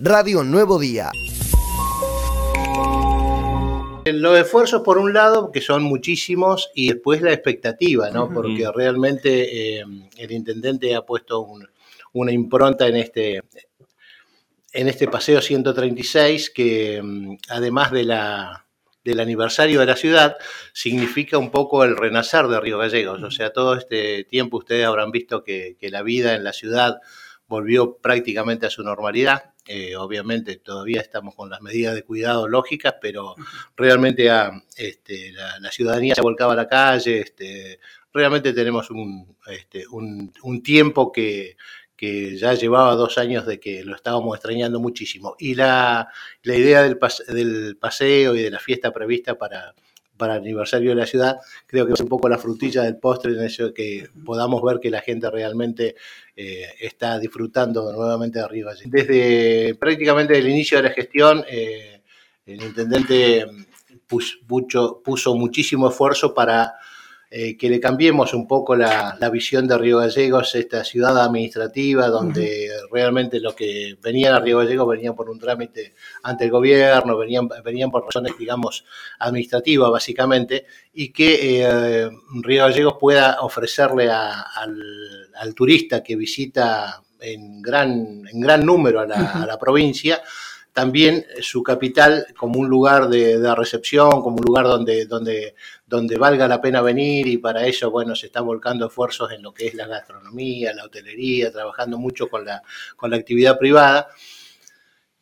Radio Nuevo Día. Los esfuerzos, por un lado, que son muchísimos, y después la expectativa, ¿no? Porque realmente eh, el intendente ha puesto una impronta en este, en este paseo 136, que mm, además de la, del aniversario de la ciudad, significa un poco el renacer de Río Gallegos. O sea, todo este tiempo ustedes habrán visto que, que la vida en la ciudad volvió prácticamente a su normalidad. Eh, obviamente todavía estamos con las medidas de cuidado lógicas, pero realmente este, la, ciudadanía se volcaba a la calle, este, realmente tenemos un, este, un, tiempo que, ya llevaba dos años de que lo estábamos extrañando muchísimo. Y la, la idea del, del paseo y de la fiesta prevista para, para el aniversario de la ciudad, creo que es un poco la frutilla del postre en eso que podamos ver que la gente realmente eh, está disfrutando nuevamente de arriba. Desde prácticamente el inicio de la gestión, eh, el intendente puso muchísimo esfuerzo para eh, que le cambiemos un poco la, visión de Río Gallegos, esta ciudad administrativa, donde realmente lo que venían a Río Gallegos venían por un trámite ante el gobierno, venían, venían por razones, digamos, administrativas básicamente, y que eh, Río Gallegos pueda ofrecerle al, turista que visita en gran, en gran número a la provincia, también su capital como un lugar de, recepción, como un lugar donde, donde, donde valga la pena venir y para eso, bueno, se están volcando esfuerzos en lo que es la gastronomía, la hotelería, trabajando mucho con la, con la actividad privada.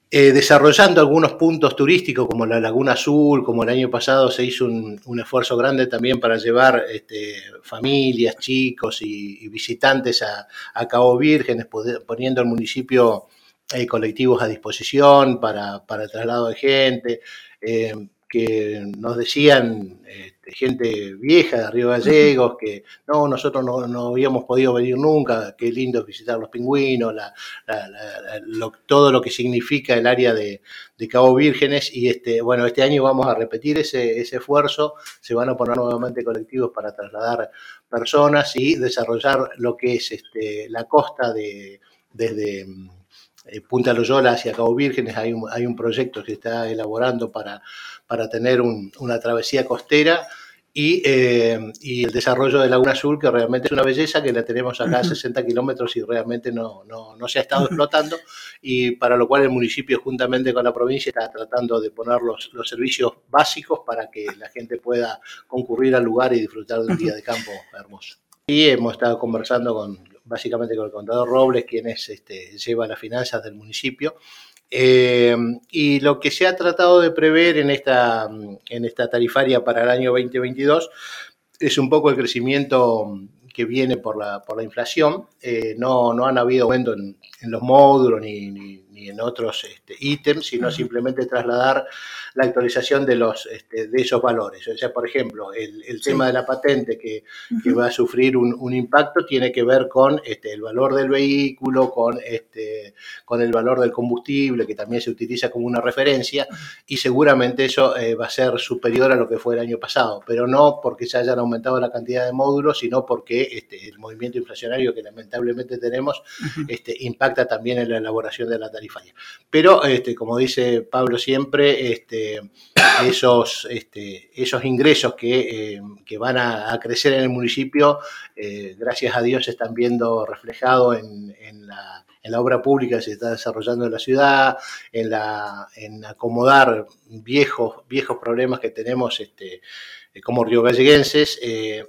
Eh, desarrollando algunos puntos turísticos como la Laguna Azul, como el año pasado se hizo un, esfuerzo grande también para llevar este, familias, chicos y, visitantes a, a, Cabo Vírgenes, poniendo el municipio hay colectivos a disposición para, para el traslado de gente, eh, que nos decían este, gente vieja de Río Gallegos que no, nosotros no, habíamos podido venir nunca, qué lindo visitar los pingüinos, todo lo que significa el área de, Cabo Vírgenes y este, bueno, este año vamos a repetir ese, ese esfuerzo, se van a poner nuevamente colectivos para trasladar personas y desarrollar lo que es este, la costa de, desde eh, Punta Loyola hacia Cabo Vírgenes hay un, hay un proyecto que está elaborando para, para tener una travesía costera y, eh, y, el desarrollo de Laguna Azul, que realmente es una belleza, que la tenemos acá a 60 kilómetros y realmente no, no, no, se ha estado explotando, y para lo cual el municipio, juntamente con la provincia, está tratando de poner los, los servicios básicos para que la gente pueda concurrir al lugar y disfrutar de un día de campo hermoso. Y hemos estado conversando con básicamente con el contador Robles, quien es, este, lleva las finanzas del municipio. Eh, y lo que se ha tratado de prever en esta, en esta tarifaria para el año 2022 es un poco el crecimiento que viene por la, por la inflación. Eh, no, no han habido aumento en, los módulos ni, ni, en otros este, ítems, sino simplemente trasladar la actualización de, los, este, de esos valores. O sea, por ejemplo, el, el tema de la patente que, que va a sufrir un, un, impacto tiene que ver con este, el valor del vehículo, con, este, con el valor del combustible, que también se utiliza como una referencia, y seguramente eso eh, va a ser superior a lo que fue el año pasado, pero no porque se hayan aumentado la cantidad de módulos, sino porque este, el movimiento inflacionario que lamentablemente tenemos este, impacta también en la elaboración de la tarifaria. Pero, este, como dice Pablo siempre, este, esos, este, esos ingresos que, eh, van a, crecer en el municipio, eh, gracias a Dios, se están viendo reflejados en, la, obra pública que se está desarrollando en la ciudad, en, la, en acomodar viejos, viejos problemas que tenemos este, eh, como río galleguenses,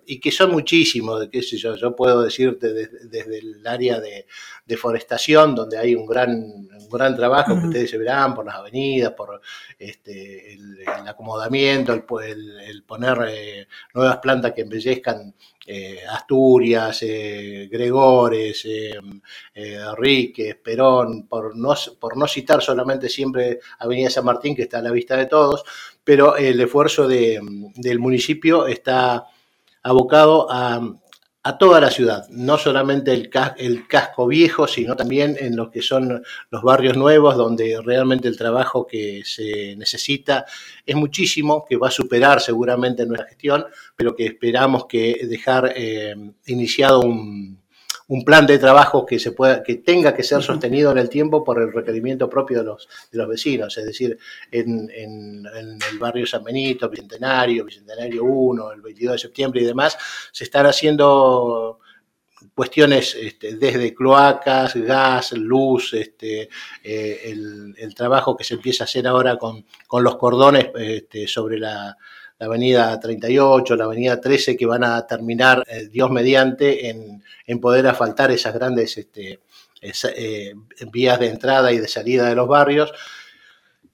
y que son muchísimos, qué sé yo, yo puedo decirte desde, el área de, deforestación, donde hay un gran, gran trabajo que ustedes verán por las avenidas, por este, el, acomodamiento, el, poner eh, nuevas plantas que embellezcan eh, Asturias, eh, Gregores, Ríquez, Perón, por no, por no citar solamente siempre Avenida San Martín, que está a la vista de todos, pero el esfuerzo del municipio está abocado a a toda la ciudad, no solamente el, el, casco viejo, sino también en lo que son los barrios nuevos, donde realmente el trabajo que se necesita es muchísimo, que va a superar seguramente nuestra gestión, pero que esperamos que dejar eh, iniciado un, un plan de trabajo que se pueda, que tenga que ser sostenido en el tiempo por el requerimiento propio de los, de los vecinos, es decir, en, en, el barrio San Benito, Bicentenario, Bicentenario 1, el 22 de septiembre y demás, se están haciendo cuestiones este, desde cloacas, gas, luz, este, eh, el, trabajo que se empieza a hacer ahora con, con los cordones este, sobre la, la avenida 38, la avenida 13, que van a terminar, eh, Dios mediante, en, poder asfaltar esas grandes este, eh, vías de entrada y de salida de los barrios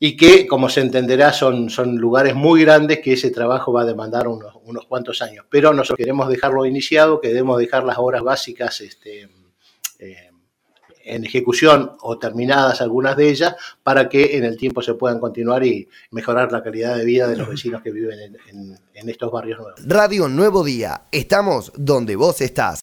y que, como se entenderá, son, son lugares muy grandes que ese trabajo va a demandar unos, unos cuantos años. Pero nosotros queremos dejarlo iniciado, queremos dejar las obras básicas este, eh, en ejecución o terminadas algunas de ellas para que en el tiempo se puedan continuar y mejorar la calidad de vida de los vecinos que viven en, estos barrios nuevos. Radio Nuevo Día, estamos donde vos estás.